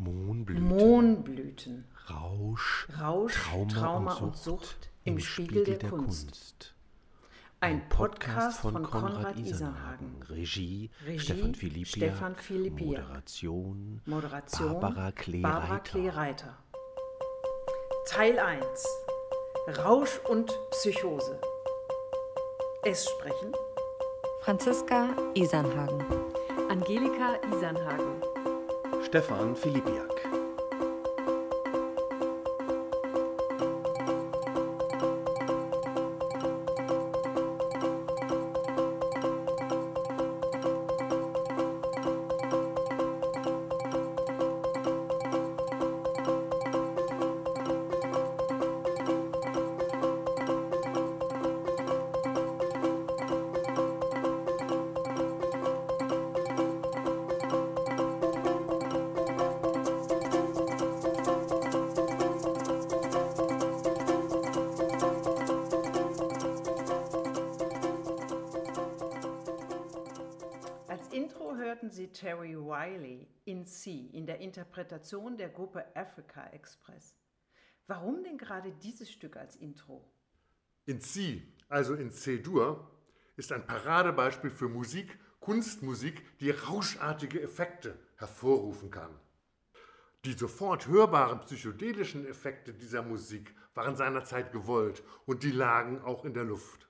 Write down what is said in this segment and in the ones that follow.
Mohnblüten, Mohnblüten, Rausch, Rausch, Trauma, Trauma und, und Sucht Sucht im Spiegel der Kunst. Ein Ein Podcast Podcast von von Konrad Konrad Isenhagen. Isenhagen. Regie, Regie, Stefan Philippiak. Stefan Philippiak. Moderation, Moderation Barbara Klee Barbara Reiter. Klee-Reiter. Teil 1 Rausch und Psychose. Es sprechen Franziska Isanhagen. Angelika Isanhagen. Stefan Philippiak. Interpretation der Gruppe Africa Express. Warum denn gerade dieses Stück als Intro? In C, also in C-Dur, ist ein Paradebeispiel für Musik, Kunstmusik, die rauschartige Effekte hervorrufen kann. Die sofort hörbaren psychedelischen Effekte dieser Musik waren seinerzeit gewollt und die lagen auch in der Luft.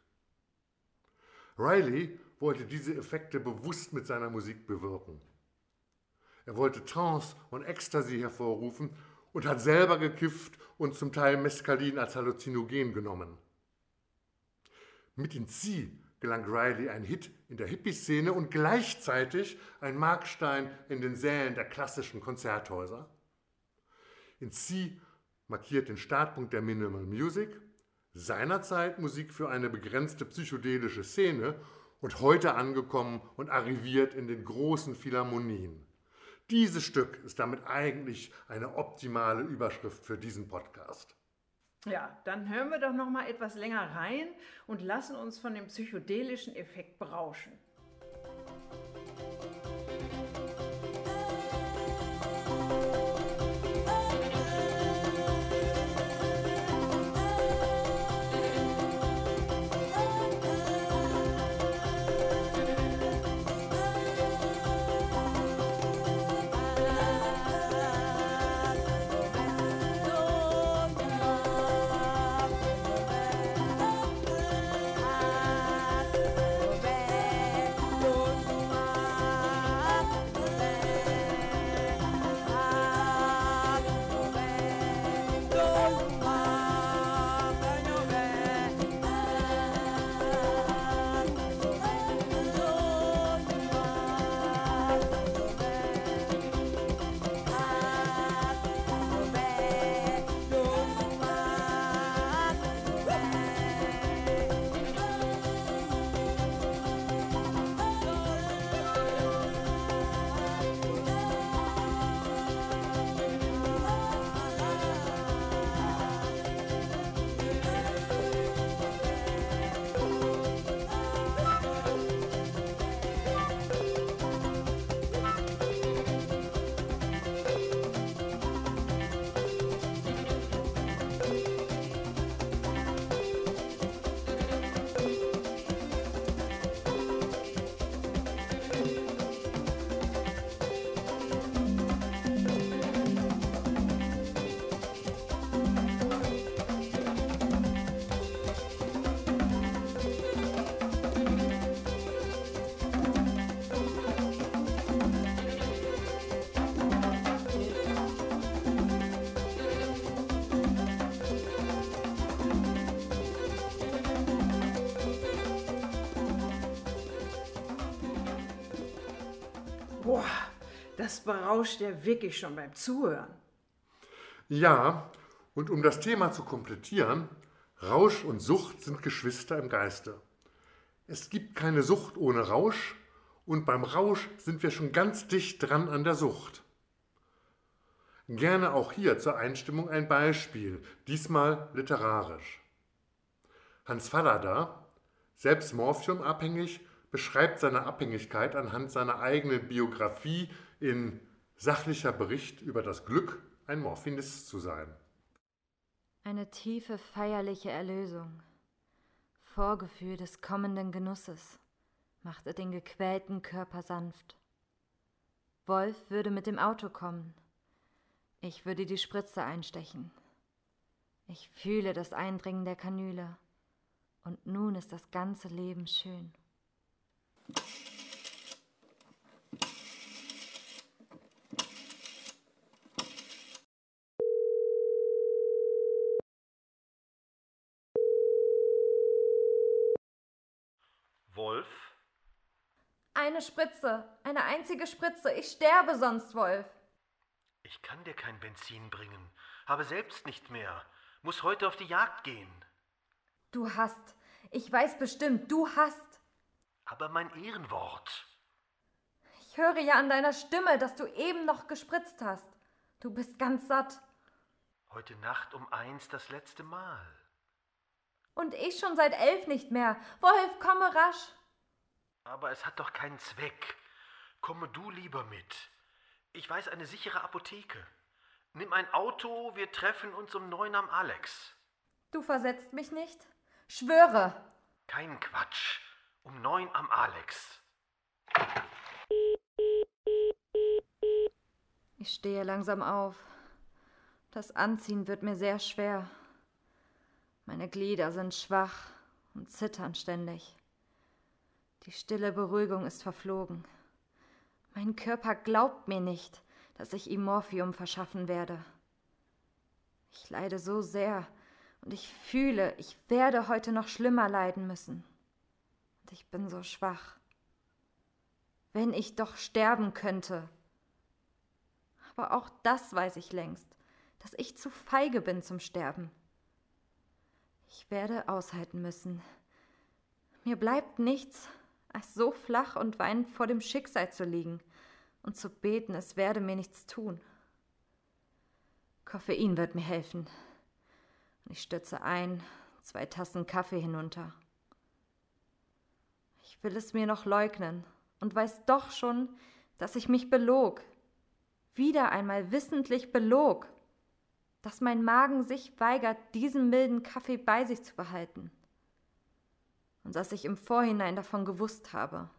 Riley wollte diese Effekte bewusst mit seiner Musik bewirken. Er wollte Trance und Ecstasy hervorrufen und hat selber gekifft und zum Teil Mescalin als Halluzinogen genommen. Mit in Sie gelang Riley ein Hit in der Hippie-Szene und gleichzeitig ein Markstein in den Sälen der klassischen Konzerthäuser. In Sie markiert den Startpunkt der Minimal Music, seinerzeit Musik für eine begrenzte psychedelische Szene und heute angekommen und arriviert in den großen Philharmonien. Dieses Stück ist damit eigentlich eine optimale Überschrift für diesen Podcast. Ja, dann hören wir doch noch mal etwas länger rein und lassen uns von dem psychedelischen Effekt berauschen. Berauscht ja wirklich schon beim Zuhören. Ja, und um das Thema zu komplettieren, Rausch und Sucht sind Geschwister im Geiste. Es gibt keine Sucht ohne Rausch und beim Rausch sind wir schon ganz dicht dran an der Sucht. Gerne auch hier zur Einstimmung ein Beispiel, diesmal literarisch. Hans Fallada, selbst morphiumabhängig, beschreibt seine Abhängigkeit anhand seiner eigenen Biografie in Sachlicher Bericht über das Glück, ein Morphinist zu sein. Eine tiefe feierliche Erlösung. Vorgefühl des kommenden Genusses machte den gequälten Körper sanft. Wolf würde mit dem Auto kommen. Ich würde die Spritze einstechen. Ich fühle das Eindringen der Kanüle. Und nun ist das ganze Leben schön. Wolf? Eine Spritze, eine einzige Spritze. Ich sterbe sonst, Wolf. Ich kann dir kein Benzin bringen, habe selbst nicht mehr, muss heute auf die Jagd gehen. Du hast. Ich weiß bestimmt, du hast. Aber mein Ehrenwort. Ich höre ja an deiner Stimme, dass du eben noch gespritzt hast. Du bist ganz satt. Heute Nacht um eins das letzte Mal. Und ich schon seit elf nicht mehr. Wolf, komme rasch. Aber es hat doch keinen Zweck. Komme du lieber mit. Ich weiß eine sichere Apotheke. Nimm ein Auto, wir treffen uns um neun am Alex. Du versetzt mich nicht? Schwöre. Kein Quatsch. Um neun am Alex. Ich stehe langsam auf. Das Anziehen wird mir sehr schwer. Meine Glieder sind schwach und zittern ständig. Die stille Beruhigung ist verflogen. Mein Körper glaubt mir nicht, dass ich ihm Morphium verschaffen werde. Ich leide so sehr und ich fühle, ich werde heute noch schlimmer leiden müssen. Und ich bin so schwach. Wenn ich doch sterben könnte. Aber auch das weiß ich längst, dass ich zu feige bin zum Sterben. Ich werde aushalten müssen. Mir bleibt nichts, als so flach und weinend vor dem Schicksal zu liegen und zu beten, es werde mir nichts tun. Koffein wird mir helfen. Und ich stürze ein, zwei Tassen Kaffee hinunter. Ich will es mir noch leugnen und weiß doch schon, dass ich mich belog. Wieder einmal wissentlich belog. Dass mein Magen sich weigert, diesen milden Kaffee bei sich zu behalten. Und dass ich im Vorhinein davon gewusst habe.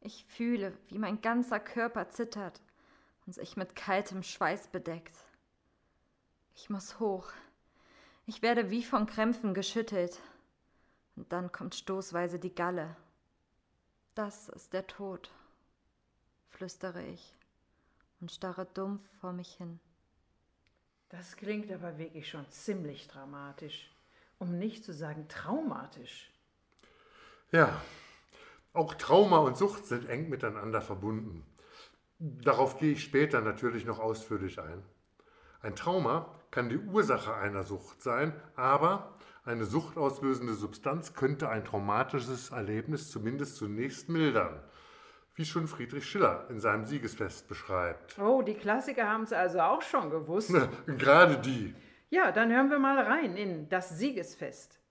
Ich fühle, wie mein ganzer Körper zittert und sich mit kaltem Schweiß bedeckt. Ich muss hoch. Ich werde wie von Krämpfen geschüttelt. Und dann kommt stoßweise die Galle. Das ist der Tod, flüstere ich und starre dumpf vor mich hin. Das klingt aber wirklich schon ziemlich dramatisch, um nicht zu sagen traumatisch. Ja, auch Trauma und Sucht sind eng miteinander verbunden. Darauf gehe ich später natürlich noch ausführlich ein. Ein Trauma kann die Ursache einer Sucht sein, aber eine suchtauslösende Substanz könnte ein traumatisches Erlebnis zumindest zunächst mildern, wie schon Friedrich Schiller in seinem Siegesfest beschreibt. Oh, die Klassiker haben es also auch schon gewusst. Gerade die. Ja, dann hören wir mal rein in das Siegesfest.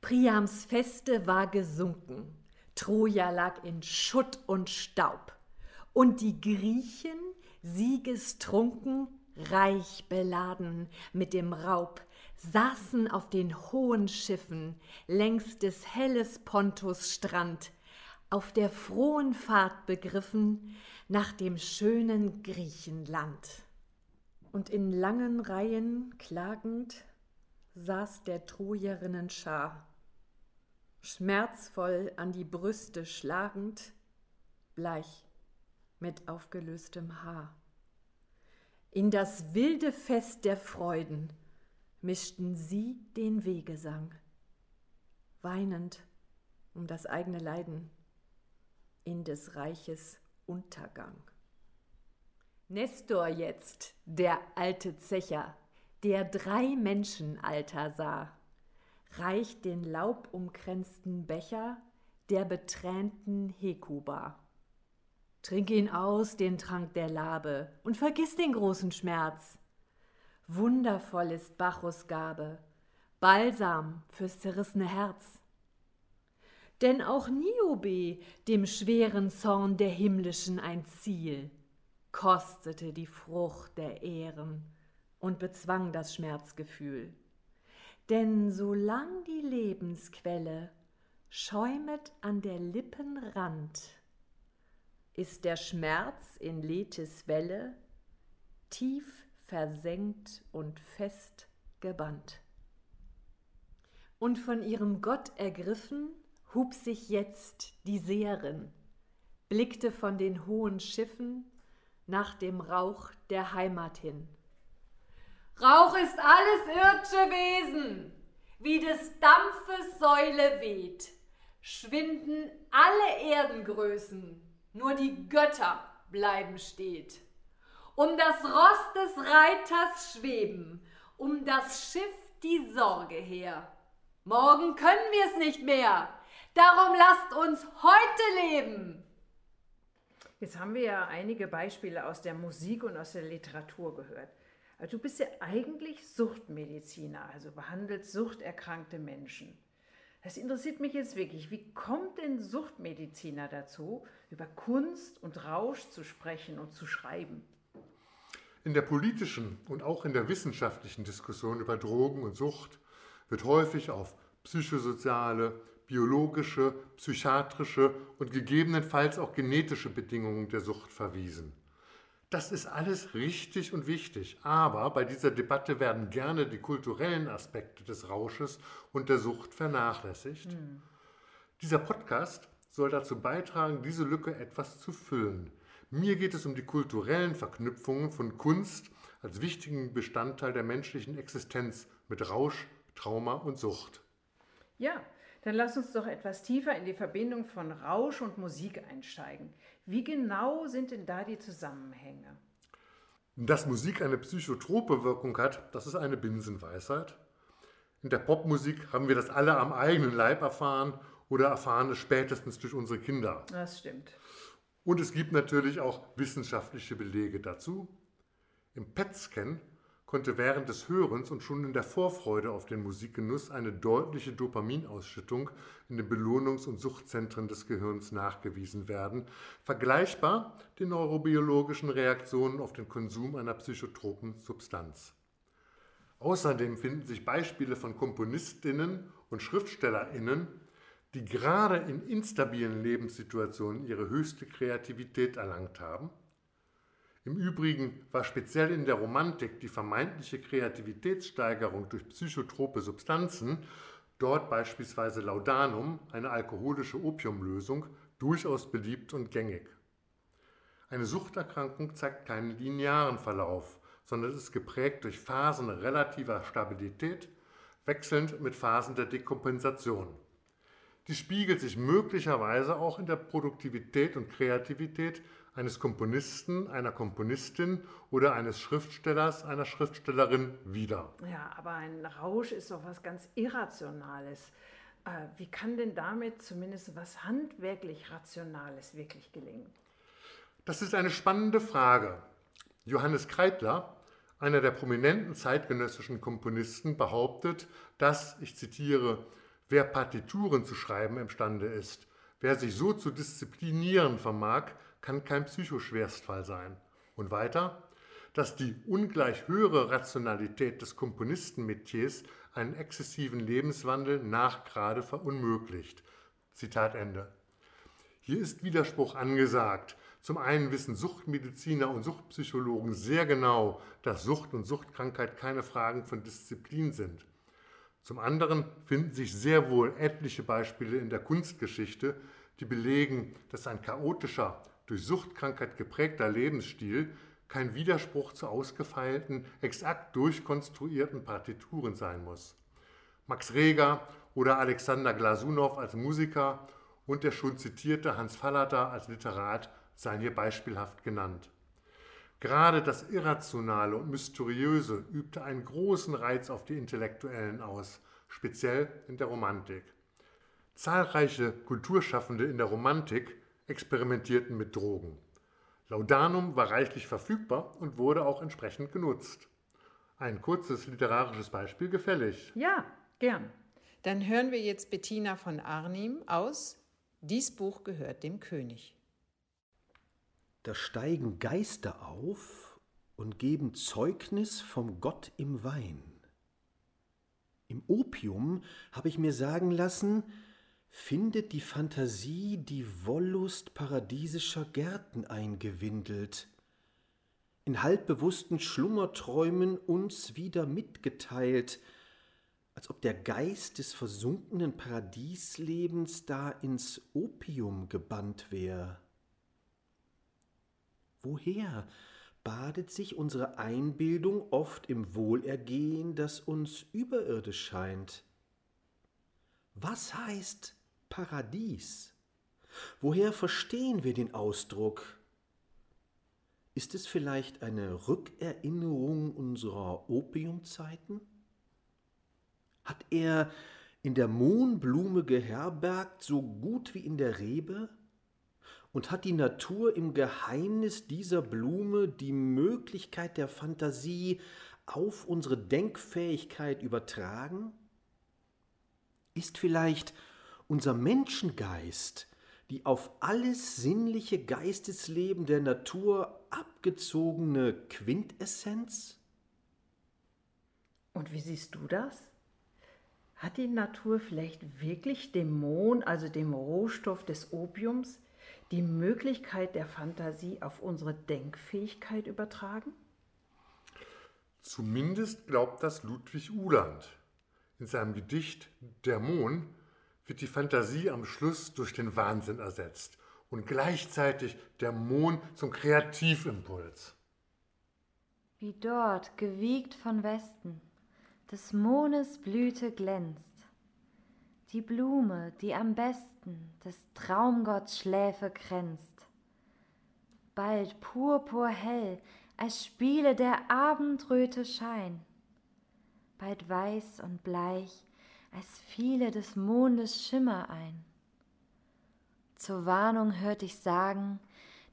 Priams Feste war gesunken. Troja lag in Schutt und Staub. Und die Griechen, siegestrunken, reich beladen mit dem Raub, saßen auf den hohen Schiffen längs des Hellespontus Strand, auf der frohen Fahrt begriffen nach dem schönen Griechenland. Und in langen Reihen klagend saß der Trojerinnen Schar, schmerzvoll an die Brüste schlagend, bleich mit aufgelöstem Haar. In das wilde Fest der Freuden mischten sie den Wegesang, weinend um das eigene Leiden in des Reiches Untergang. Nestor jetzt, der alte Zecher, der drei Menschenalter sah, reicht den laubumkränzten Becher der betränten Hekuba. Trink ihn aus, den Trank der Labe, und vergiss den großen Schmerz. Wundervoll ist Bacchus Gabe, Balsam fürs zerrissene Herz. Denn auch Niobe dem schweren Zorn der Himmlischen ein Ziel, kostete die Frucht der Ehren und bezwang das Schmerzgefühl. Denn solang die Lebensquelle schäumet an der Lippen Rand, ist der Schmerz in Lethes Welle tief versenkt und fest gebannt. Und von ihrem Gott ergriffen, hub sich jetzt die Seherin, blickte von den hohen Schiffen nach dem Rauch der Heimat hin. Rauch ist alles irdische Wesen, wie des Dampfes Säule weht, schwinden alle Erdengrößen, nur die Götter bleiben steht. Um das Ross des Reiters schweben, um das Schiff die Sorge her. Morgen können wir es nicht mehr, darum lasst uns heute leben. Jetzt haben wir ja einige Beispiele aus der Musik und aus der Literatur gehört. Also du bist ja eigentlich Suchtmediziner, also behandelst suchterkrankte Menschen. Das interessiert mich jetzt wirklich. Wie kommt denn Suchtmediziner dazu, über Kunst und Rausch zu sprechen und zu schreiben? In der politischen und auch in der wissenschaftlichen Diskussion über Drogen und Sucht wird häufig auf psychosoziale, biologische, psychiatrische und gegebenenfalls auch genetische Bedingungen der Sucht verwiesen. Das ist alles richtig und wichtig, aber bei dieser Debatte werden gerne die kulturellen Aspekte des Rausches und der Sucht vernachlässigt. Mhm. Dieser Podcast soll dazu beitragen, diese Lücke etwas zu füllen. Mir geht es um die kulturellen Verknüpfungen von Kunst als wichtigen Bestandteil der menschlichen Existenz mit Rausch, Trauma und Sucht. Ja, dann lass uns doch etwas tiefer in die Verbindung von Rausch und Musik einsteigen. Wie genau sind denn da die Zusammenhänge? Dass Musik eine psychotrope Wirkung hat, das ist eine Binsenweisheit. In der Popmusik haben wir das alle am eigenen Leib erfahren oder erfahren es spätestens durch unsere Kinder. Das stimmt. Und es gibt natürlich auch wissenschaftliche Belege dazu. Im PET-Scan konnte während des Hörens und schon in der Vorfreude auf den Musikgenuss eine deutliche Dopaminausschüttung in den Belohnungs- und Suchtzentren des Gehirns nachgewiesen werden, vergleichbar den neurobiologischen Reaktionen auf den Konsum einer psychotropen Substanz. Außerdem finden sich Beispiele von Komponistinnen und Schriftstellerinnen, die gerade in instabilen Lebenssituationen ihre höchste Kreativität erlangt haben – im Übrigen war speziell in der Romantik die vermeintliche Kreativitätssteigerung durch psychotrope Substanzen, dort beispielsweise Laudanum, eine alkoholische Opiumlösung, durchaus beliebt und gängig. Eine Suchterkrankung zeigt keinen linearen Verlauf, sondern ist geprägt durch Phasen relativer Stabilität, wechselnd mit Phasen der Dekompensation. Die spiegelt sich möglicherweise auch in der Produktivität und Kreativität eines Komponisten, einer Komponistin oder eines Schriftstellers, einer Schriftstellerin wider. Ja, aber ein Rausch ist doch was ganz Irrationales. Äh, wie kann denn damit zumindest was handwerklich Rationales wirklich gelingen? Das ist eine spannende Frage. Johannes Kreitler, einer der prominenten zeitgenössischen Komponisten, behauptet, dass, ich zitiere, wer Partituren zu schreiben imstande ist, wer sich so zu disziplinieren vermag, kann kein Psychoschwerstfall sein. Und weiter, dass die ungleich höhere Rationalität des Komponistenmetiers einen exzessiven Lebenswandel nachgrade verunmöglicht. Zitat Ende. Hier ist Widerspruch angesagt. Zum einen wissen Suchtmediziner und Suchtpsychologen sehr genau, dass Sucht und Suchtkrankheit keine Fragen von Disziplin sind. Zum anderen finden sich sehr wohl etliche Beispiele in der Kunstgeschichte, die belegen, dass ein chaotischer, durch Suchtkrankheit geprägter Lebensstil kein Widerspruch zu ausgefeilten, exakt durchkonstruierten Partituren sein muss. Max Reger oder Alexander Glasunow als Musiker und der schon zitierte Hans Fallada als Literat seien hier beispielhaft genannt. Gerade das Irrationale und Mysteriöse übte einen großen Reiz auf die Intellektuellen aus, speziell in der Romantik. Zahlreiche Kulturschaffende in der Romantik experimentierten mit Drogen. Laudanum war reichlich verfügbar und wurde auch entsprechend genutzt. Ein kurzes literarisches Beispiel gefällig. Ja, gern. Dann hören wir jetzt Bettina von Arnim aus Dies Buch gehört dem König. da steigen Geister auf und geben Zeugnis vom Gott im Wein. Im Opium habe ich mir sagen lassen, findet die Fantasie die Wollust paradiesischer Gärten eingewindelt, in halbbewussten Schlummerträumen uns wieder mitgeteilt, als ob der Geist des versunkenen Paradieslebens da ins Opium gebannt wär. Woher badet sich unsere Einbildung oft im Wohlergehen, das uns überirdisch scheint? Was heißt Paradies? Woher verstehen wir den Ausdruck? Ist es vielleicht eine Rückerinnerung unserer Opiumzeiten? Hat er in der Mohnblume geherbergt, so gut wie in der Rebe? Und hat die Natur im Geheimnis dieser Blume die Möglichkeit der Fantasie auf unsere Denkfähigkeit übertragen? Ist vielleicht unser Menschengeist die auf alles sinnliche Geistesleben der Natur abgezogene Quintessenz? Und wie siehst du das? Hat die Natur vielleicht wirklich dem Mohn, also dem Rohstoff des Opiums, die Möglichkeit der Fantasie auf unsere Denkfähigkeit übertragen? Zumindest glaubt das Ludwig Uhland. In seinem Gedicht Der Mohn wird die Fantasie am Schluss durch den Wahnsinn ersetzt und gleichzeitig der Mohn zum Kreativimpuls. Wie dort, gewiegt von Westen, des Mondes Blüte glänzt, die Blume, die am besten des Traumgotts Schläfe kränzt. Bald purpurhell, als spiele der Abendröte Schein, bald weiß und bleich, als fiele des Mondes Schimmer ein. Zur Warnung hört ich sagen,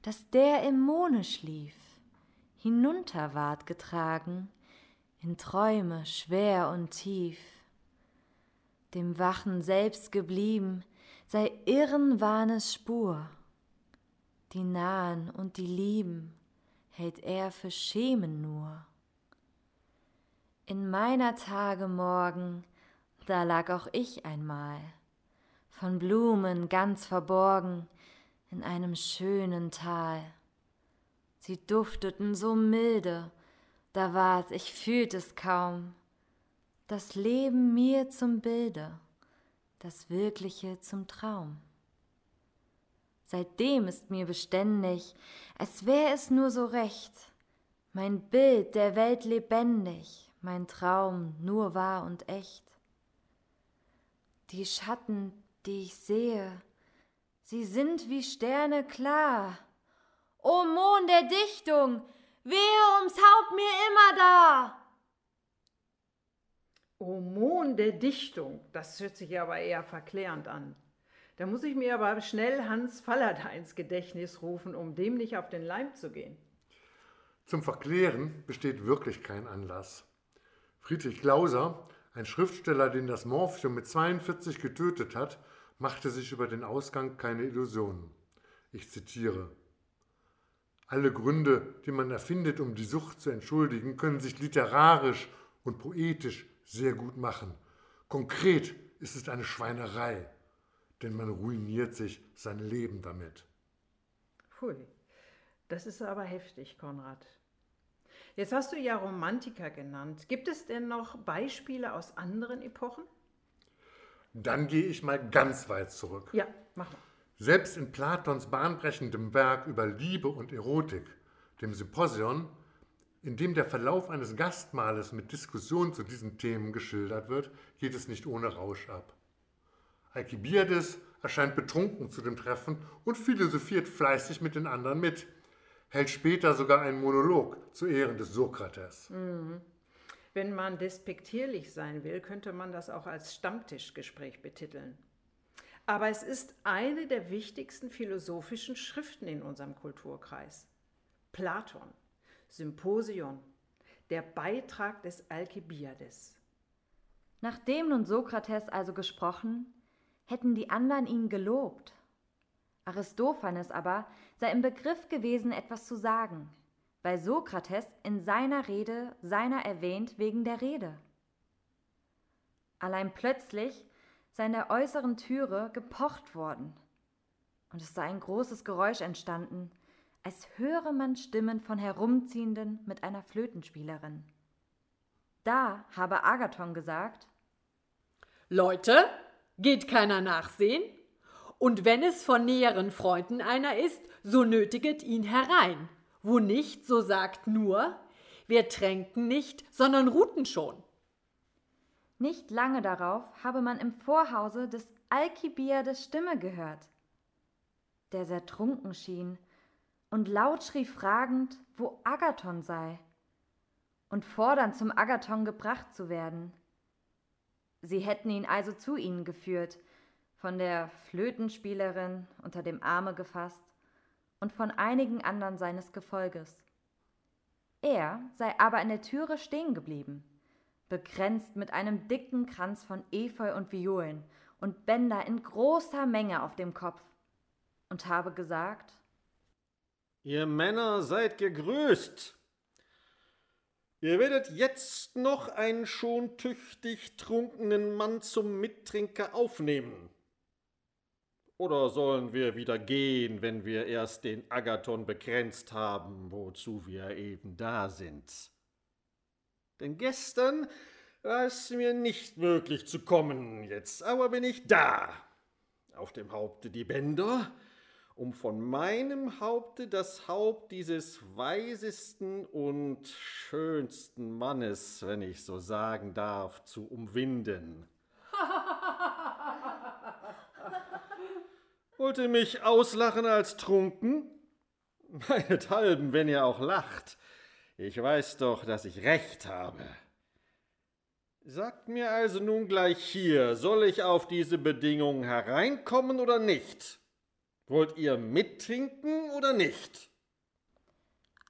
dass der im Monde schlief, hinunter ward getragen, in Träume schwer und tief. Dem Wachen selbst geblieben sei Irrenwahnes Spur. Die Nahen und die Lieben hält er für Schemen nur. In meiner Tage morgen da lag auch ich einmal, von Blumen ganz verborgen, in einem schönen Tal. Sie dufteten so milde, da war's, ich fühlt es kaum, das Leben mir zum Bilde, das Wirkliche zum Traum. Seitdem ist mir beständig, als wär es nur so recht, mein Bild der Welt lebendig, mein Traum nur wahr und echt. Die Schatten, die ich sehe, sie sind wie Sterne klar. O Mond der Dichtung, wehe ums Haupt mir immer da. O Mond der Dichtung, das hört sich aber eher verklärend an. Da muss ich mir aber schnell Hans Falladeins Gedächtnis rufen, um dem nicht auf den Leim zu gehen. Zum Verklären besteht wirklich kein Anlass. Friedrich Glauser ein Schriftsteller, den das Morphium mit 42 getötet hat, machte sich über den Ausgang keine Illusionen. Ich zitiere. Alle Gründe, die man erfindet, um die Sucht zu entschuldigen, können sich literarisch und poetisch sehr gut machen. Konkret ist es eine Schweinerei, denn man ruiniert sich sein Leben damit. Pfui, das ist aber heftig, Konrad. Jetzt hast du ja Romantiker genannt. Gibt es denn noch Beispiele aus anderen Epochen? Dann gehe ich mal ganz weit zurück. Ja, mach mal. Selbst in Platons bahnbrechendem Werk über Liebe und Erotik, dem Symposion, in dem der Verlauf eines Gastmahles mit Diskussionen zu diesen Themen geschildert wird, geht es nicht ohne Rausch ab. Alkibiades erscheint betrunken zu dem Treffen und philosophiert fleißig mit den anderen mit hält später sogar einen Monolog zu Ehren des Sokrates. Mhm. Wenn man despektierlich sein will, könnte man das auch als Stammtischgespräch betiteln. Aber es ist eine der wichtigsten philosophischen Schriften in unserem Kulturkreis. Platon, Symposion, der Beitrag des Alkibiades. Nachdem nun Sokrates also gesprochen, hätten die anderen ihn gelobt. Aristophanes aber sei im Begriff gewesen, etwas zu sagen, weil Sokrates in seiner Rede seiner erwähnt wegen der Rede. Allein plötzlich sei in der äußeren Türe gepocht worden, und es sei ein großes Geräusch entstanden, als höre man Stimmen von Herumziehenden mit einer Flötenspielerin. Da habe Agathon gesagt, Leute, geht keiner nachsehen? Und wenn es von näheren Freunden einer ist, so nötiget ihn herein. Wo nicht, so sagt nur, wir tränken nicht, sondern ruhten schon. Nicht lange darauf habe man im Vorhause des Alkibiades Stimme gehört, der sehr trunken schien und laut schrie fragend, wo Agathon sei, und fordernd zum Agathon gebracht zu werden. Sie hätten ihn also zu ihnen geführt, von der Flötenspielerin unter dem Arme gefasst und von einigen anderen seines Gefolges. Er sei aber in der Türe stehen geblieben, bekränzt mit einem dicken Kranz von Efeu und Violen und Bänder in großer Menge auf dem Kopf, und habe gesagt, Ihr Männer seid gegrüßt. Ihr werdet jetzt noch einen schon tüchtig trunkenen Mann zum Mittrinker aufnehmen. Oder sollen wir wieder gehen, wenn wir erst den Agathon bekränzt haben, wozu wir eben da sind? Denn gestern war es mir nicht möglich zu kommen, jetzt aber bin ich da. Auf dem Haupte die Bänder, um von meinem Haupte das Haupt dieses weisesten und schönsten Mannes, wenn ich so sagen darf, zu umwinden. Wollt ihr mich auslachen als trunken? Meinethalben, wenn ihr auch lacht. Ich weiß doch, dass ich recht habe. Sagt mir also nun gleich hier, soll ich auf diese Bedingungen hereinkommen oder nicht? Wollt ihr mittrinken oder nicht?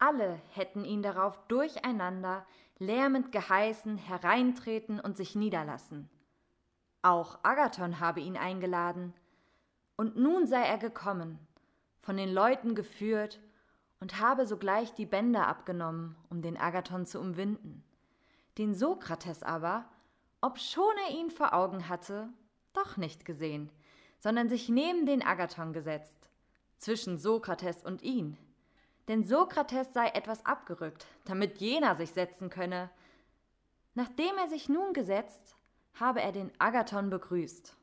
alle hätten ihn darauf durcheinander lärmend geheißen, hereintreten und sich niederlassen. Auch Agathon habe ihn eingeladen, und nun sei er gekommen, von den Leuten geführt, und habe sogleich die Bänder abgenommen, um den Agathon zu umwinden. Den Sokrates aber, obschon er ihn vor Augen hatte, doch nicht gesehen, sondern sich neben den Agathon gesetzt, zwischen Sokrates und ihn. Denn Sokrates sei etwas abgerückt, damit jener sich setzen könne. Nachdem er sich nun gesetzt, habe er den Agathon begrüßt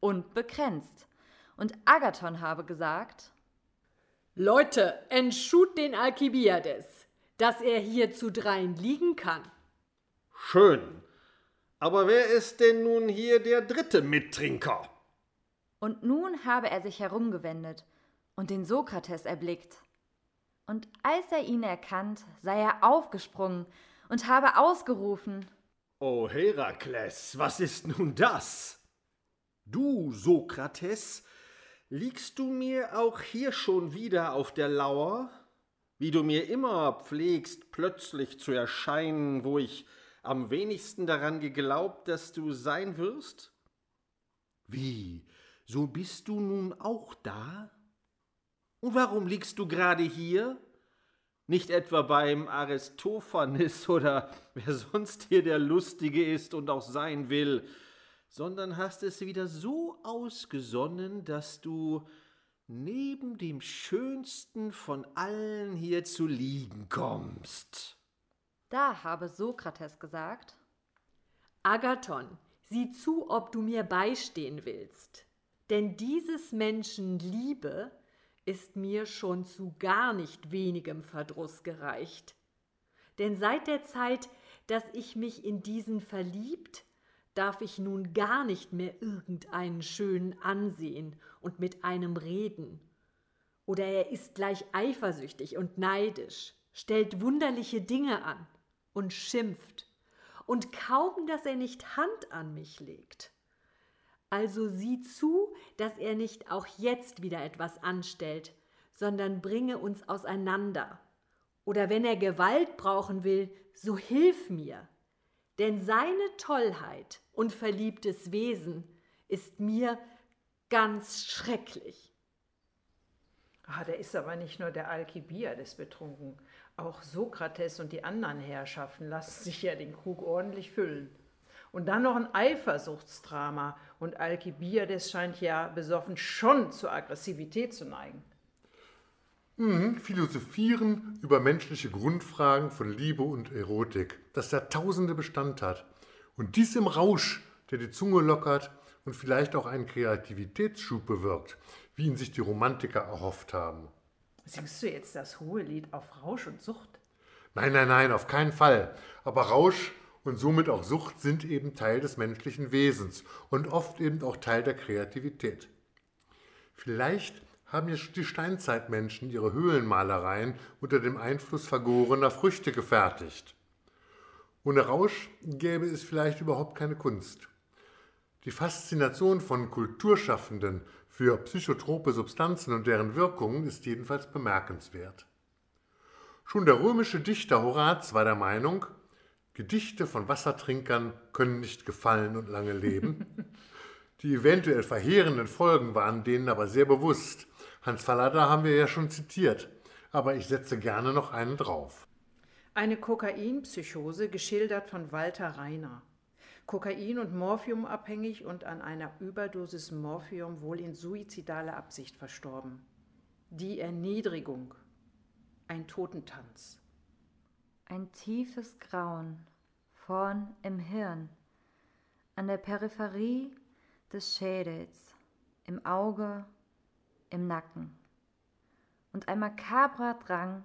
und bekränzt, und Agathon habe gesagt, Leute, entschut den Alkibiades, dass er hier zu dreien liegen kann. Schön. Aber wer ist denn nun hier der dritte Mittrinker? Und nun habe er sich herumgewendet und den Sokrates erblickt. Und als er ihn erkannt, sei er aufgesprungen und habe ausgerufen, O Herakles, was ist nun das? Du, Sokrates, liegst du mir auch hier schon wieder auf der Lauer, wie du mir immer pflegst, plötzlich zu erscheinen, wo ich am wenigsten daran geglaubt, dass du sein wirst? Wie, so bist du nun auch da? Und warum liegst du gerade hier? Nicht etwa beim Aristophanes oder wer sonst hier der Lustige ist und auch sein will, sondern hast es wieder so ausgesonnen, dass du neben dem schönsten von allen hier zu liegen kommst. da habe Sokrates gesagt, Agathon, sieh zu, ob du mir beistehen willst. Denn dieses Menschen Liebe ist mir schon zu gar nicht wenigem Verdruss gereicht. Denn seit der Zeit, dass ich mich in diesen verliebt, darf ich nun gar nicht mehr irgendeinen schönen ansehen und mit einem reden. Oder er ist gleich eifersüchtig und neidisch, stellt wunderliche Dinge an und schimpft, und kaum, dass er nicht Hand an mich legt. Also sieh zu, dass er nicht auch jetzt wieder etwas anstellt, sondern bringe uns auseinander. Oder wenn er Gewalt brauchen will, so hilf mir. Denn seine Tollheit und verliebtes Wesen ist mir ganz schrecklich. Ah, der ist aber nicht nur der Alkibiades betrunken. Auch Sokrates und die anderen Herrschaften lassen sich ja den Krug ordentlich füllen. Und dann noch ein Eifersuchtsdrama. Und Alkibiades scheint ja besoffen schon zur Aggressivität zu neigen. Mhm, philosophieren über menschliche Grundfragen von Liebe und Erotik, das Jahrtausende Bestand hat. Und dies im Rausch, der die Zunge lockert und vielleicht auch einen Kreativitätsschub bewirkt, wie ihn sich die Romantiker erhofft haben. Singst du jetzt das hohe Lied auf Rausch und Sucht? Nein, nein, nein, auf keinen Fall. Aber Rausch und somit auch Sucht sind eben Teil des menschlichen Wesens und oft eben auch Teil der Kreativität. Vielleicht haben die Steinzeitmenschen ihre Höhlenmalereien unter dem Einfluss vergorener Früchte gefertigt. Ohne Rausch gäbe es vielleicht überhaupt keine Kunst. Die Faszination von Kulturschaffenden für psychotrope Substanzen und deren Wirkungen ist jedenfalls bemerkenswert. Schon der römische Dichter Horaz war der Meinung, Gedichte von Wassertrinkern können nicht gefallen und lange leben. Die eventuell verheerenden Folgen waren denen aber sehr bewusst Hans Fallada haben wir ja schon zitiert, aber ich setze gerne noch einen drauf. Eine Kokainpsychose, geschildert von Walter Reiner. Kokain- und Morphium abhängig und an einer Überdosis Morphium wohl in suizidaler Absicht verstorben. Die Erniedrigung. Ein Totentanz. Ein tiefes Grauen, vorn im Hirn, an der Peripherie des Schädels, im Auge im Nacken. Und ein makabrer Drang,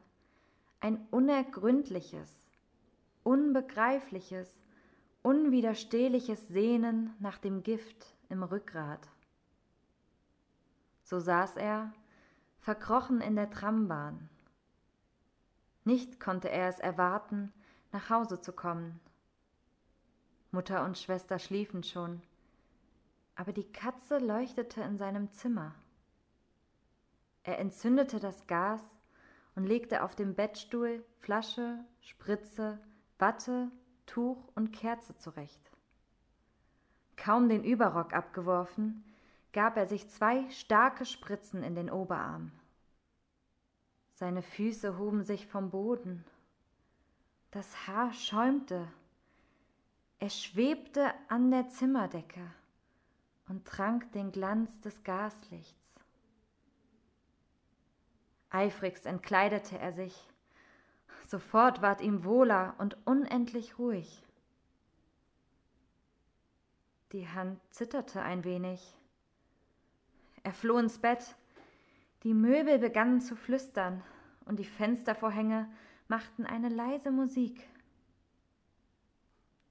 ein unergründliches, unbegreifliches, unwiderstehliches Sehnen nach dem Gift im Rückgrat. So saß er, verkrochen in der Trambahn. Nicht konnte er es erwarten, nach Hause zu kommen. Mutter und Schwester schliefen schon, aber die Katze leuchtete in seinem Zimmer. Er entzündete das Gas und legte auf dem Bettstuhl Flasche, Spritze, Watte, Tuch und Kerze zurecht. Kaum den Überrock abgeworfen, gab er sich zwei starke Spritzen in den Oberarm. Seine Füße hoben sich vom Boden. Das Haar schäumte. Er schwebte an der Zimmerdecke und trank den Glanz des Gaslichts. Eifrigst entkleidete er sich. Sofort ward ihm wohler und unendlich ruhig. Die Hand zitterte ein wenig. Er floh ins Bett. Die Möbel begannen zu flüstern und die Fenstervorhänge machten eine leise Musik.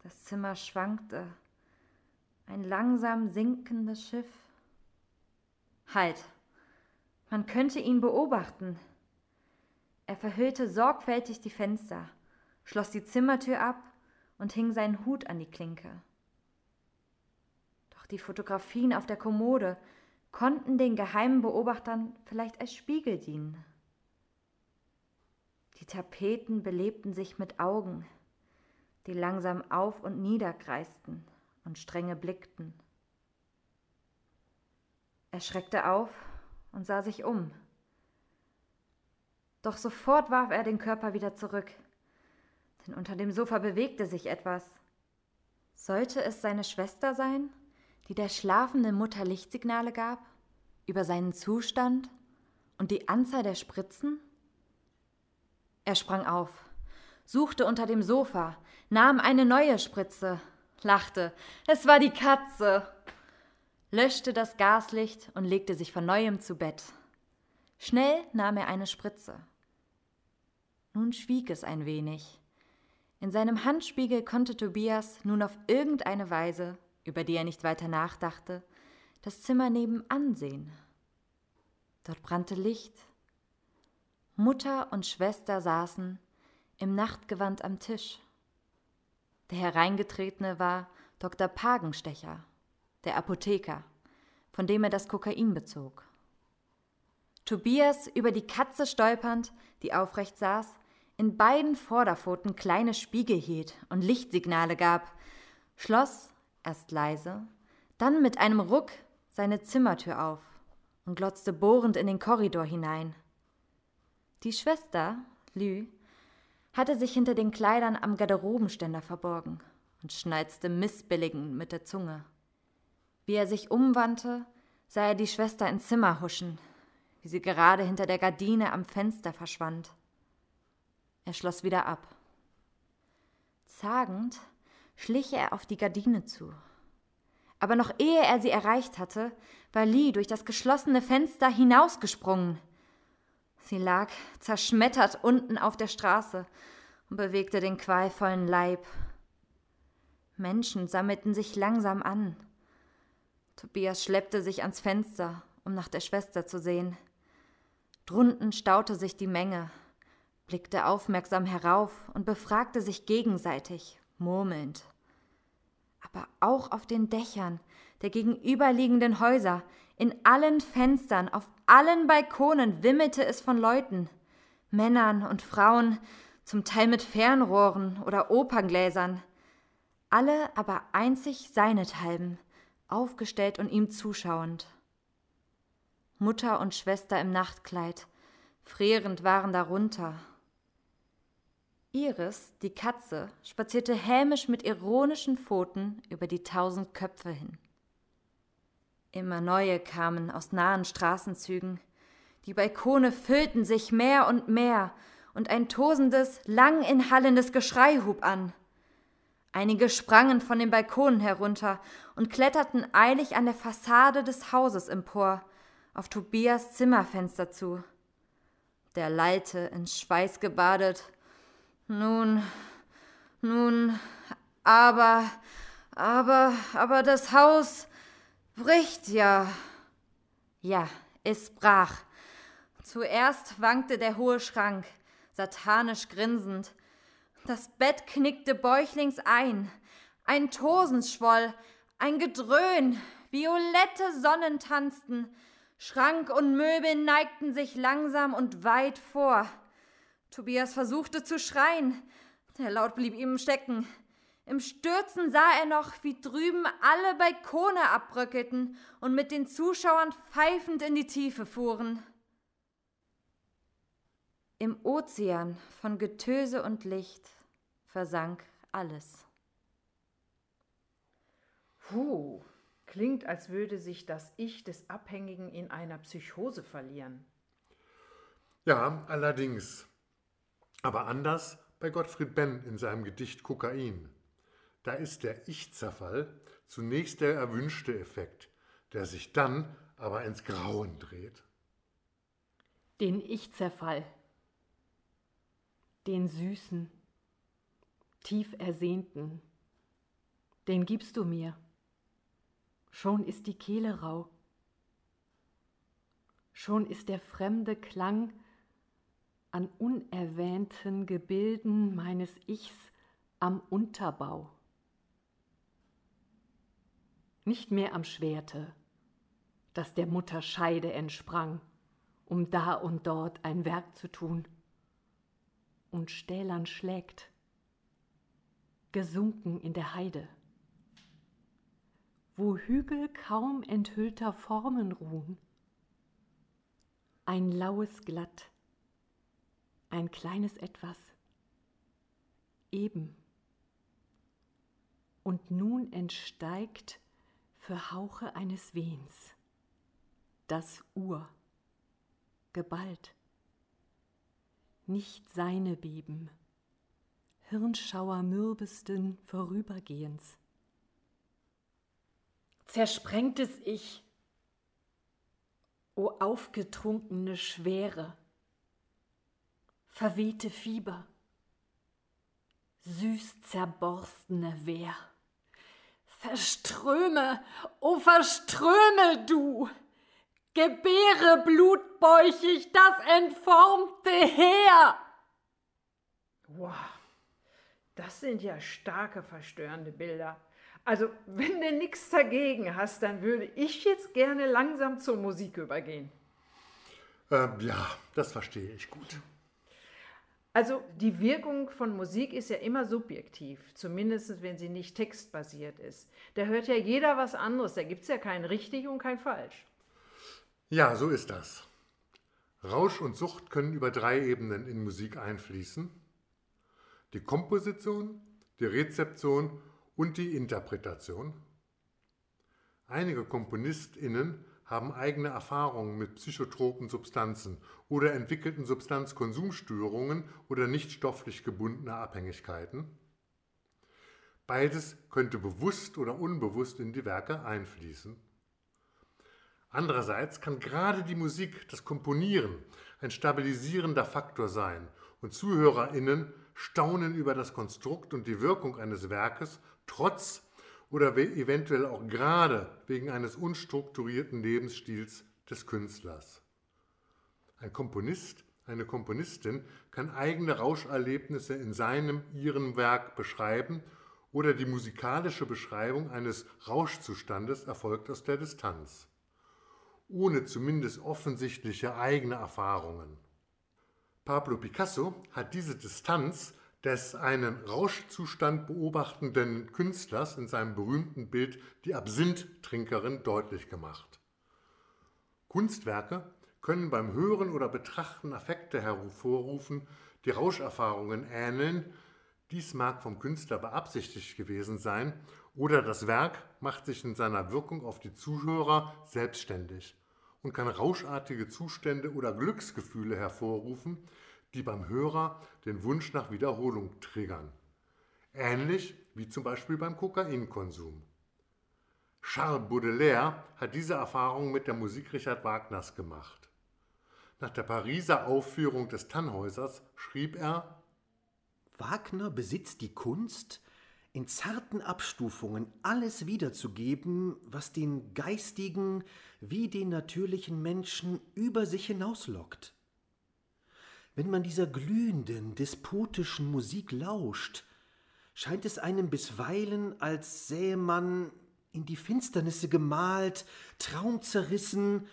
Das Zimmer schwankte, ein langsam sinkendes Schiff. Halt! Man könnte ihn beobachten. Er verhüllte sorgfältig die Fenster, schloss die Zimmertür ab und hing seinen Hut an die Klinke. Doch die Fotografien auf der Kommode konnten den geheimen Beobachtern vielleicht als Spiegel dienen. Die Tapeten belebten sich mit Augen, die langsam auf und nieder kreisten und strenge blickten. Er schreckte auf und sah sich um. Doch sofort warf er den Körper wieder zurück, denn unter dem Sofa bewegte sich etwas. Sollte es seine Schwester sein, die der schlafenden Mutter Lichtsignale gab über seinen Zustand und die Anzahl der Spritzen? Er sprang auf, suchte unter dem Sofa, nahm eine neue Spritze, lachte. Es war die Katze löschte das Gaslicht und legte sich von neuem zu Bett. Schnell nahm er eine Spritze. Nun schwieg es ein wenig. In seinem Handspiegel konnte Tobias nun auf irgendeine Weise, über die er nicht weiter nachdachte, das Zimmer nebenan sehen. Dort brannte Licht. Mutter und Schwester saßen im Nachtgewand am Tisch. Der Hereingetretene war Dr. Pagenstecher der Apotheker, von dem er das Kokain bezog. Tobias, über die Katze stolpernd, die aufrecht saß, in beiden Vorderpfoten kleine Spiegel hielt und Lichtsignale gab, schloss, erst leise, dann mit einem Ruck seine Zimmertür auf und glotzte bohrend in den Korridor hinein. Die Schwester, Lü, hatte sich hinter den Kleidern am Garderobenständer verborgen und schneizte missbilligend mit der Zunge. Wie er sich umwandte, sah er die Schwester ins Zimmer huschen, wie sie gerade hinter der Gardine am Fenster verschwand. Er schloss wieder ab. Zagend schlich er auf die Gardine zu. Aber noch ehe er sie erreicht hatte, war Lee durch das geschlossene Fenster hinausgesprungen. Sie lag zerschmettert unten auf der Straße und bewegte den qualvollen Leib. Menschen sammelten sich langsam an. Tobias schleppte sich ans Fenster, um nach der Schwester zu sehen. Drunten staute sich die Menge, blickte aufmerksam herauf und befragte sich gegenseitig, murmelnd. Aber auch auf den Dächern der gegenüberliegenden Häuser, in allen Fenstern, auf allen Balkonen wimmelte es von Leuten, Männern und Frauen, zum Teil mit Fernrohren oder Operngläsern, alle aber einzig seinethalben, aufgestellt und ihm zuschauend. Mutter und Schwester im Nachtkleid, frierend waren darunter. Iris, die Katze, spazierte hämisch mit ironischen Pfoten über die tausend Köpfe hin. Immer neue kamen aus nahen Straßenzügen. Die Balkone füllten sich mehr und mehr, und ein tosendes, lang inhallendes Geschrei hub an. Einige sprangen von den Balkonen herunter und kletterten eilig an der Fassade des Hauses empor, auf Tobias Zimmerfenster zu. Der lallte, in Schweiß gebadet. Nun, nun, aber, aber, aber das Haus, Bricht ja. Ja, es brach. Zuerst wankte der hohe Schrank, satanisch grinsend. Das Bett knickte bäuchlings ein. Ein Tosen schwoll, ein Gedröhn, violette Sonnen tanzten. Schrank und Möbel neigten sich langsam und weit vor. Tobias versuchte zu schreien. Der Laut blieb ihm stecken. Im Stürzen sah er noch, wie drüben alle Balkone abbröckelten und mit den Zuschauern pfeifend in die Tiefe fuhren. Im Ozean von Getöse und Licht versank alles. Puh, klingt, als würde sich das Ich des Abhängigen in einer Psychose verlieren. Ja, allerdings. Aber anders bei Gottfried Benn in seinem Gedicht Kokain. Da ist der Ich-Zerfall zunächst der erwünschte Effekt, der sich dann aber ins Grauen dreht. Den Ich-Zerfall, den süßen, tief ersehnten, den gibst du mir. Schon ist die Kehle rau. Schon ist der fremde Klang an unerwähnten Gebilden meines Ichs am Unterbau nicht mehr am Schwerte, das der Mutter Scheide entsprang, um da und dort ein Werk zu tun. Und stählern schlägt, gesunken in der Heide, wo Hügel kaum enthüllter Formen ruhen. Ein laues Glatt, ein kleines Etwas, eben. Und nun entsteigt für Hauche eines Wehens. Das Ur, geballt. Nicht seine Beben, Hirnschauer mürbesten Vorübergehens. Zersprengtes Ich, o aufgetrunkene Schwere, verwehte Fieber, süß zerborstene Wehr. Verströme, o verströme du! Gebäre blutbäuchig das entformte Heer! Wow, das sind ja starke, verstörende Bilder. Also, wenn du nichts dagegen hast, dann würde ich jetzt gerne langsam zur Musik übergehen. Ähm, ja, das verstehe ich gut. Also die Wirkung von Musik ist ja immer subjektiv, zumindest wenn sie nicht textbasiert ist. Da hört ja jeder was anderes, da gibt es ja kein richtig und kein falsch. Ja, so ist das. Rausch und Sucht können über drei Ebenen in Musik einfließen. Die Komposition, die Rezeption und die Interpretation. Einige KomponistInnen haben eigene Erfahrungen mit psychotropen Substanzen oder entwickelten Substanzkonsumstörungen oder nicht stofflich gebundene Abhängigkeiten. Beides könnte bewusst oder unbewusst in die Werke einfließen. Andererseits kann gerade die Musik, das Komponieren, ein stabilisierender Faktor sein und ZuhörerInnen staunen über das Konstrukt und die Wirkung eines Werkes trotz oder eventuell auch gerade wegen eines unstrukturierten Lebensstils des Künstlers. Ein Komponist, eine Komponistin kann eigene Rauscherlebnisse in seinem, ihrem Werk beschreiben oder die musikalische Beschreibung eines Rauschzustandes erfolgt aus der Distanz, ohne zumindest offensichtliche eigene Erfahrungen. Pablo Picasso hat diese Distanz des einen Rauschzustand beobachtenden Künstlers in seinem berühmten Bild Die Absinth-Trinkerin deutlich gemacht. Kunstwerke können beim Hören oder Betrachten Affekte hervorrufen, die Rauscherfahrungen ähneln. Dies mag vom Künstler beabsichtigt gewesen sein oder das Werk macht sich in seiner Wirkung auf die Zuhörer selbstständig und kann rauschartige Zustände oder Glücksgefühle hervorrufen, die beim Hörer den Wunsch nach Wiederholung triggern. Ähnlich wie zum Beispiel beim Kokainkonsum. Charles Baudelaire hat diese Erfahrung mit der Musik Richard Wagners gemacht. Nach der Pariser Aufführung des Tannhäusers schrieb er Wagner besitzt die Kunst, in zarten Abstufungen alles wiederzugeben, was den geistigen wie den natürlichen Menschen über sich hinauslockt. Wenn man dieser glühenden, despotischen Musik lauscht, scheint es einem bisweilen, als sähe man in die Finsternisse gemalt, traumzerrissen,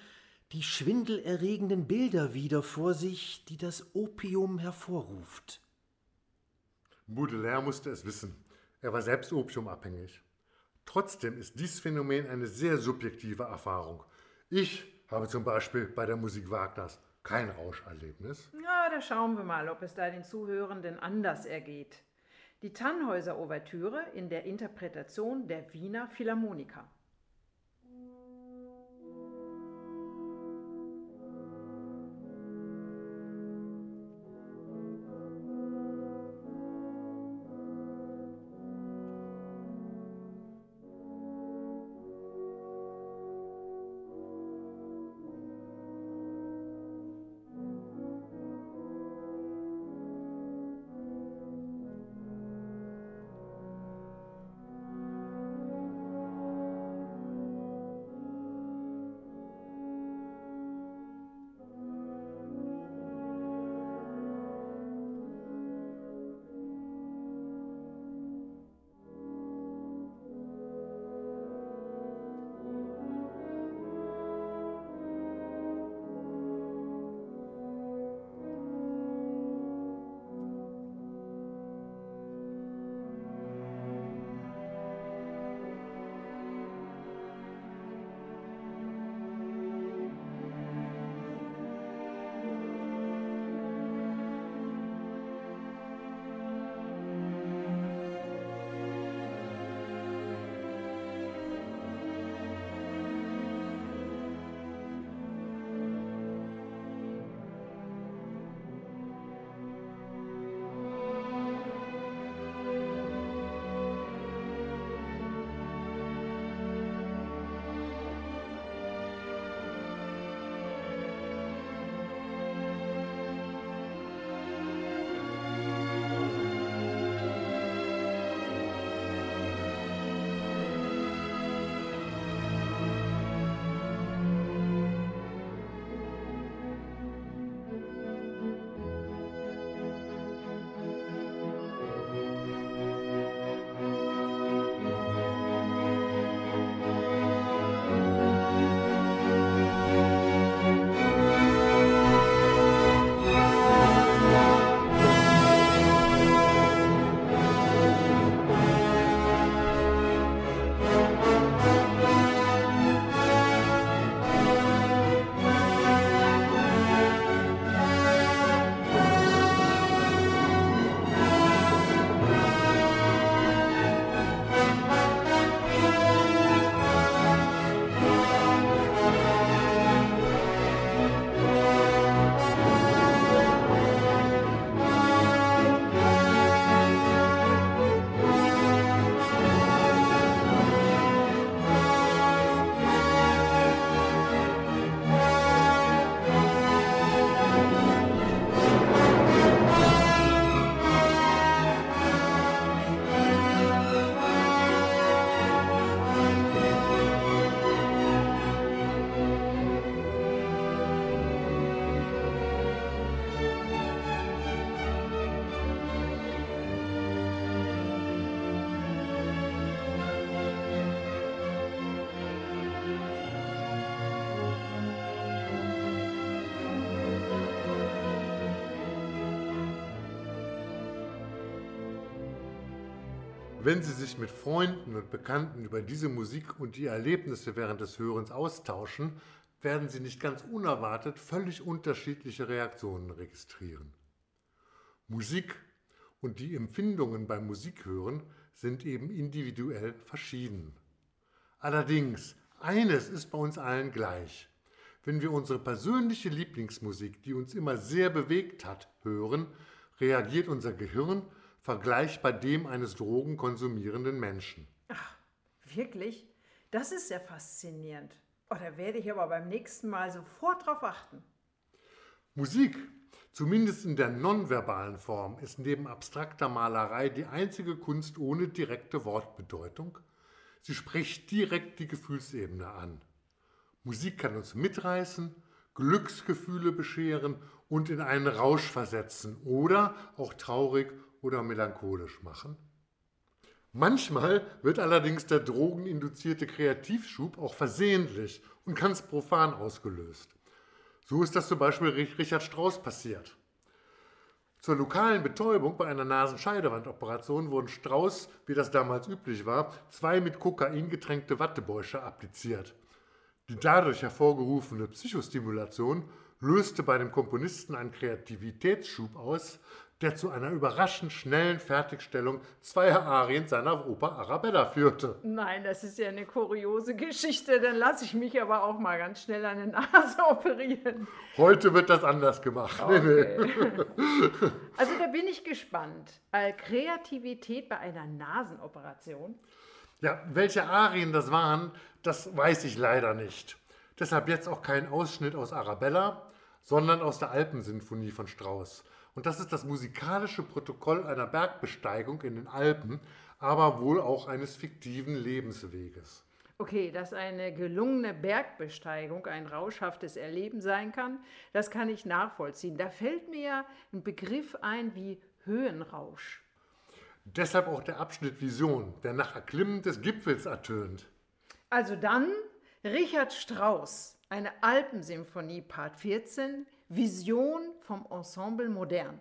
die schwindelerregenden Bilder wieder vor sich, die das Opium hervorruft. Baudelaire musste es wissen. Er war selbst opiumabhängig. Trotzdem ist dies Phänomen eine sehr subjektive Erfahrung. Ich habe zum Beispiel bei der Musik Wagners kein Rauscherlebnis. Ja, da schauen wir mal, ob es da den Zuhörenden anders ergeht. Die Tannhäuser-Ouvertüre in der Interpretation der Wiener Philharmoniker. Wenn Sie sich mit Freunden und Bekannten über diese Musik und die Erlebnisse während des Hörens austauschen, werden Sie nicht ganz unerwartet völlig unterschiedliche Reaktionen registrieren. Musik und die Empfindungen beim Musikhören sind eben individuell verschieden. Allerdings, eines ist bei uns allen gleich. Wenn wir unsere persönliche Lieblingsmusik, die uns immer sehr bewegt hat, hören, reagiert unser Gehirn vergleichbar dem eines drogenkonsumierenden Menschen. Ach, wirklich? Das ist ja faszinierend. Oh, da werde ich aber beim nächsten Mal sofort drauf achten. Musik, zumindest in der nonverbalen Form, ist neben abstrakter Malerei die einzige Kunst ohne direkte Wortbedeutung. Sie spricht direkt die Gefühlsebene an. Musik kann uns mitreißen, Glücksgefühle bescheren und in einen Rausch versetzen oder auch traurig oder melancholisch machen. Manchmal wird allerdings der drogeninduzierte Kreativschub auch versehentlich und ganz profan ausgelöst. So ist das zum Beispiel Richard Strauss passiert. Zur lokalen Betäubung bei einer Nasenscheidewandoperation wurden Strauss, wie das damals üblich war, zwei mit Kokain getränkte Wattebäusche appliziert. Die dadurch hervorgerufene Psychostimulation löste bei dem Komponisten einen Kreativitätsschub aus, der zu einer überraschend schnellen Fertigstellung zweier Arien seiner Oper Arabella führte. Nein, das ist ja eine kuriose Geschichte. Dann lasse ich mich aber auch mal ganz schnell an der Nase operieren. Heute wird das anders gemacht. Okay. Nee, nee. Also da bin ich gespannt. Kreativität bei einer Nasenoperation. Ja, welche Arien das waren, das weiß ich leider nicht. Deshalb jetzt auch kein Ausschnitt aus Arabella, sondern aus der Alpensinfonie von Strauss. Und das ist das musikalische Protokoll einer Bergbesteigung in den Alpen, aber wohl auch eines fiktiven Lebensweges. Okay, dass eine gelungene Bergbesteigung ein rauschhaftes Erleben sein kann, das kann ich nachvollziehen. Da fällt mir ja ein Begriff ein wie Höhenrausch. Deshalb auch der Abschnitt Vision, der nach Erklimmen des Gipfels ertönt. Also dann Richard Strauss, eine Alpensymphonie, Part 14, Vision vom Ensemble modern.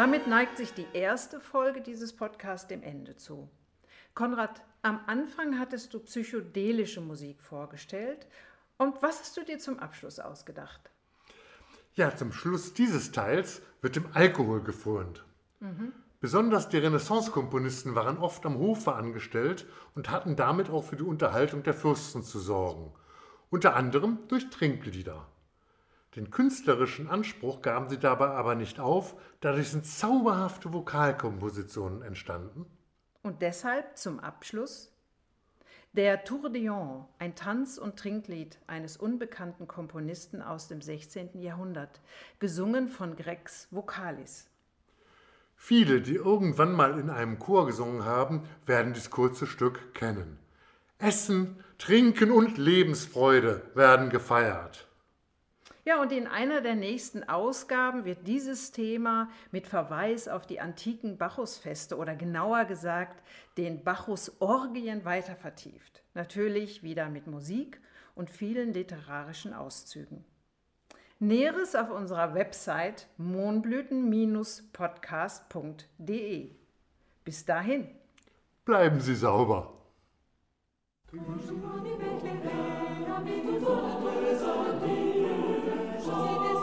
Damit neigt sich die erste Folge dieses Podcasts dem Ende zu. Konrad, am Anfang hattest du psychedelische Musik vorgestellt. Und was hast du dir zum Abschluss ausgedacht? Ja, zum Schluss dieses Teils wird dem Alkohol gefrönt. Mhm. Besonders die Renaissance-Komponisten waren oft am Hofe angestellt und hatten damit auch für die Unterhaltung der Fürsten zu sorgen. Unter anderem durch Trinklieder. Den künstlerischen Anspruch gaben sie dabei aber nicht auf, dadurch sind zauberhafte Vokalkompositionen entstanden. Und deshalb zum Abschluss der Tourdillon, ein Tanz- und Trinklied eines unbekannten Komponisten aus dem 16. Jahrhundert, gesungen von Grex Vocalis. Viele, die irgendwann mal in einem Chor gesungen haben, werden dieses kurze Stück kennen. Essen, Trinken und Lebensfreude werden gefeiert. Ja, und in einer der nächsten Ausgaben wird dieses Thema mit Verweis auf die antiken Bacchusfeste oder genauer gesagt den Bacchusorgien weiter vertieft. Natürlich wieder mit Musik und vielen literarischen Auszügen. Näheres auf unserer Website mohnblüten-podcast.de. Bis dahin. Bleiben Sie sauber. J'en Oh.